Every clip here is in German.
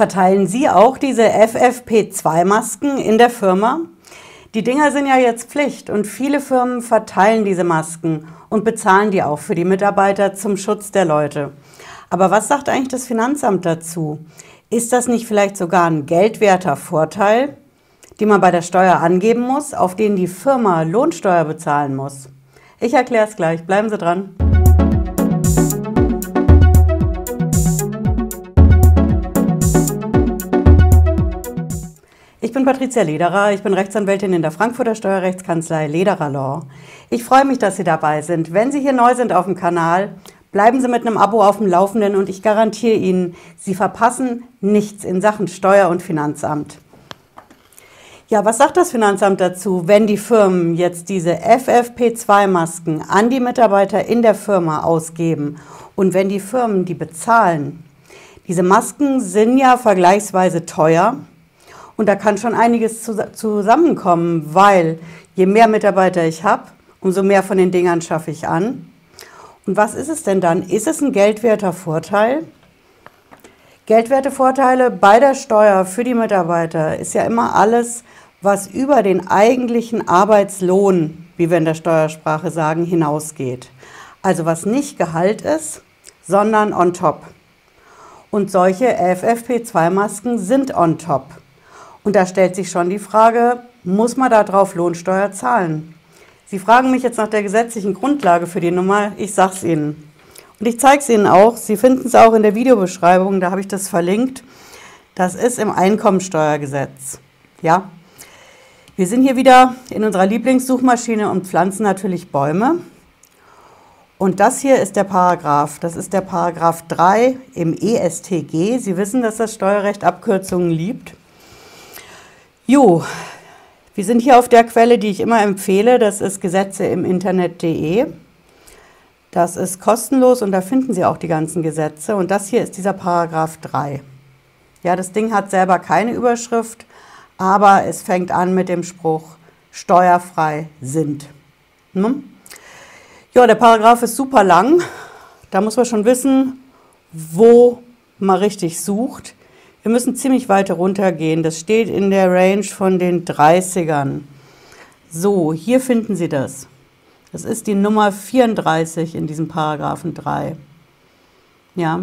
Verteilen Sie auch diese FFP2-Masken in der Firma? Die Dinger sind ja jetzt Pflicht und viele Firmen verteilen diese Masken und bezahlen die auch für die Mitarbeiter zum Schutz der Leute. Aber was sagt eigentlich das Finanzamt dazu? Ist das nicht vielleicht sogar ein geldwerter Vorteil, den man bei der Steuer angeben muss, auf den die Firma Lohnsteuer bezahlen muss? Ich erkläre es gleich. Bleiben Sie dran. Patricia Lederer, ich bin Rechtsanwältin in der Frankfurter Steuerrechtskanzlei Lederer Law. Ich freue mich, dass Sie dabei sind. Wenn Sie hier neu sind auf dem Kanal, bleiben Sie mit einem Abo auf dem Laufenden und ich garantiere Ihnen, Sie verpassen nichts in Sachen Steuer- und Finanzamt. Ja, was sagt das Finanzamt dazu, wenn die Firmen jetzt diese FFP2-Masken an die Mitarbeiter in der Firma ausgeben und wenn die Firmen die bezahlen? Diese Masken sind ja vergleichsweise teuer und da kann schon einiges zusammenkommen, weil je mehr Mitarbeiter ich habe, umso mehr von den Dingern schaffe ich an. Und was ist es denn dann? Ist es ein geldwerter Vorteil? Geldwerte Vorteile bei der Steuer für die Mitarbeiter ist ja immer alles, was über den eigentlichen Arbeitslohn, wie wir in der Steuersprache sagen, hinausgeht. Also was nicht Gehalt ist, sondern on top. Und solche FFP2-Masken sind on top. Und da stellt sich schon die Frage, muss man darauf Lohnsteuer zahlen? Sie fragen mich jetzt nach der gesetzlichen Grundlage für die Nummer. Ich sage es Ihnen. Und ich zeige es Ihnen auch. Sie finden es auch in der Videobeschreibung, da habe ich das verlinkt. Das ist im Einkommensteuergesetz. Ja? Wir sind hier wieder in unserer Lieblingssuchmaschine und pflanzen natürlich Bäume. Und das hier ist der Paragraph. Das ist der Paragraph 3 im ESTG. Sie wissen, dass das Steuerrecht Abkürzungen liebt. Jo, wir sind hier auf der Quelle, die ich immer empfehle. Das ist Gesetze im Internet.de. Das ist kostenlos und da finden Sie auch die ganzen Gesetze. Und das hier ist dieser Paragraph 3. Ja, das Ding hat selber keine Überschrift, aber es fängt an mit dem Spruch steuerfrei sind. Hm? Ja, der Paragraph ist super lang. Da muss man schon wissen, wo man richtig sucht. Wir müssen ziemlich weit runtergehen. Das steht in der Range von den 30ern. So, hier finden Sie das. Das ist die Nummer 34 in diesem Paragraphen 3. Ja,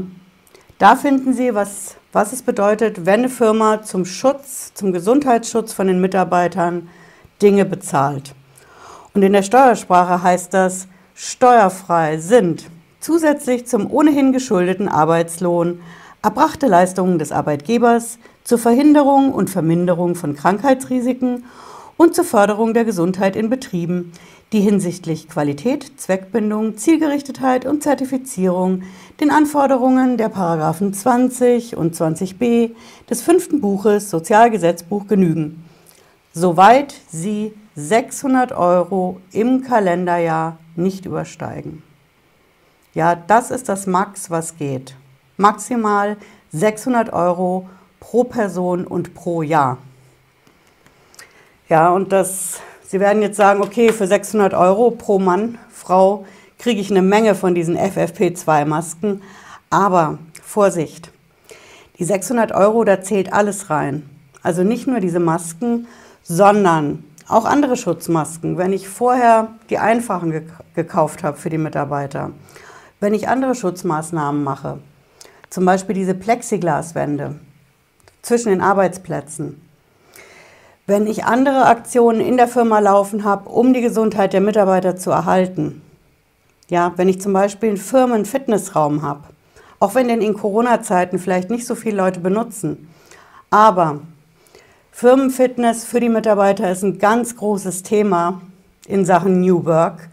da finden Sie, was, was es bedeutet, wenn eine Firma zum Schutz, zum Gesundheitsschutz von den Mitarbeitern Dinge bezahlt. Und in der Steuersprache heißt das, steuerfrei sind zusätzlich zum ohnehin geschuldeten Arbeitslohn erbrachte Leistungen des Arbeitgebers zur Verhinderung und Verminderung von Krankheitsrisiken und zur Förderung der Gesundheit in Betrieben, die hinsichtlich Qualität, Zweckbindung, Zielgerichtetheit und Zertifizierung den Anforderungen der Paragraphen 20 und 20b des fünften Buches Sozialgesetzbuch genügen, soweit sie 600 Euro im Kalenderjahr nicht übersteigen. Ja, das ist das Max, was geht maximal 600 Euro pro Person und pro Jahr. Ja, und das, Sie werden jetzt sagen, okay, für 600 Euro pro Mann, Frau kriege ich eine Menge von diesen FFP2-Masken. Aber Vorsicht, die 600 Euro, da zählt alles rein. Also nicht nur diese Masken, sondern auch andere Schutzmasken. Wenn ich vorher die einfachen gekauft habe für die Mitarbeiter, wenn ich andere Schutzmaßnahmen mache, zum Beispiel diese Plexiglaswände zwischen den Arbeitsplätzen. Wenn ich andere Aktionen in der Firma laufen habe, um die Gesundheit der Mitarbeiter zu erhalten. Ja, wenn ich zum Beispiel einen Firmen-Fitnessraum habe, auch wenn den in Corona-Zeiten vielleicht nicht so viele Leute benutzen. Aber Firmenfitness für die Mitarbeiter ist ein ganz großes Thema in Sachen New Work.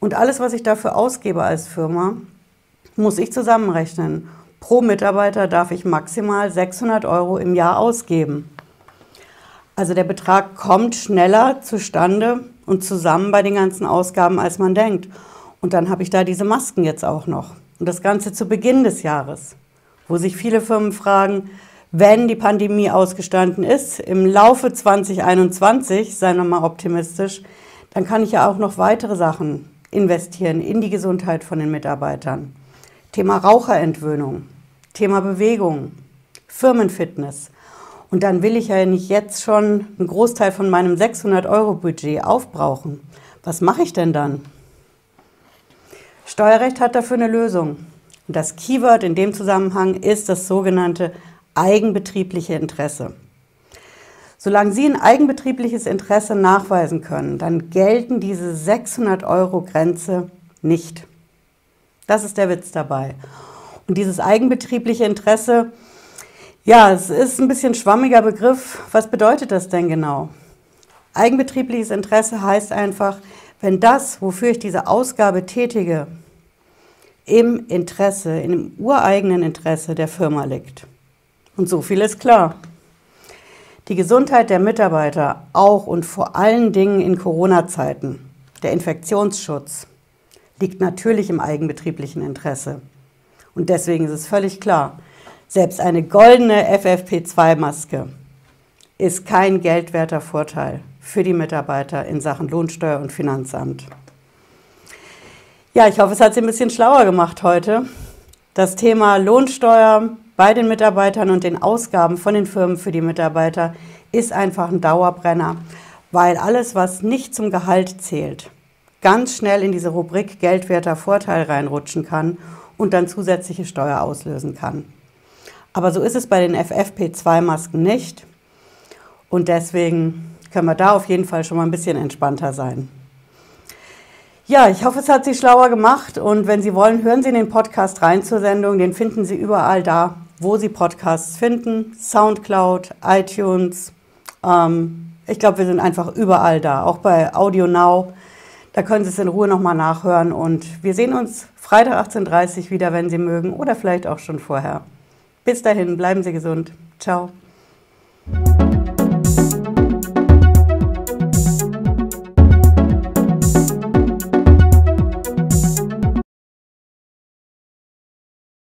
Und alles, was ich dafür ausgebe als Firma, muss ich zusammenrechnen. Pro Mitarbeiter darf ich maximal 600 Euro im Jahr ausgeben. Also der Betrag kommt schneller zustande und zusammen bei den ganzen Ausgaben, als man denkt. Und dann habe ich da diese Masken jetzt auch noch. Und das Ganze zu Beginn des Jahres, wo sich viele Firmen fragen, wenn die Pandemie ausgestanden ist, im Laufe 2021, seien wir mal optimistisch, dann kann ich ja auch noch weitere Sachen investieren in die Gesundheit von den Mitarbeitern. Thema Raucherentwöhnung, Thema Bewegung, Firmenfitness. Und dann will ich ja nicht jetzt schon einen Großteil von meinem 600-Euro-Budget aufbrauchen. Was mache ich denn dann? Steuerrecht hat dafür eine Lösung. Und das Keyword in dem Zusammenhang ist das sogenannte eigenbetriebliche Interesse. Solange Sie ein eigenbetriebliches Interesse nachweisen können, dann gelten diese 600 Euro Grenze nicht. Das ist der Witz dabei. Und dieses eigenbetriebliche Interesse, ja, es ist ein bisschen schwammiger Begriff. Was bedeutet das denn genau? Eigenbetriebliches Interesse heißt einfach, wenn das, wofür ich diese Ausgabe tätige, im Interesse, im ureigenen Interesse der Firma liegt. Und so viel ist klar. Die Gesundheit der Mitarbeiter, auch und vor allen Dingen in Corona-Zeiten, der Infektionsschutz, liegt natürlich im eigenbetrieblichen Interesse. Und deswegen ist es völlig klar, selbst eine goldene FFP2-Maske ist kein geldwerter Vorteil für die Mitarbeiter in Sachen Lohnsteuer und Finanzamt. Ja, ich hoffe, es hat Sie ein bisschen schlauer gemacht heute. Das Thema Lohnsteuer bei den Mitarbeitern und den Ausgaben von den Firmen für die Mitarbeiter ist einfach ein Dauerbrenner, weil alles, was nicht zum Gehalt zählt, ganz schnell in diese Rubrik geldwerter Vorteil reinrutschen kann und dann zusätzliche Steuer auslösen kann. Aber so ist es bei den FFP2-Masken nicht. Und deswegen können wir da auf jeden Fall schon mal ein bisschen entspannter sein. Ja, ich hoffe, es hat Sie schlauer gemacht. Und wenn Sie wollen, hören Sie in den Podcast rein zur Sendung. Den finden Sie überall da, wo Sie Podcasts finden. Soundcloud, iTunes. Ähm, ich glaube, wir sind einfach überall da, auch bei Audio Now. Da können Sie es in Ruhe nochmal nachhören und wir sehen uns Freitag 18.30 Uhr wieder, wenn Sie mögen oder vielleicht auch schon vorher. Bis dahin, bleiben Sie gesund. Ciao.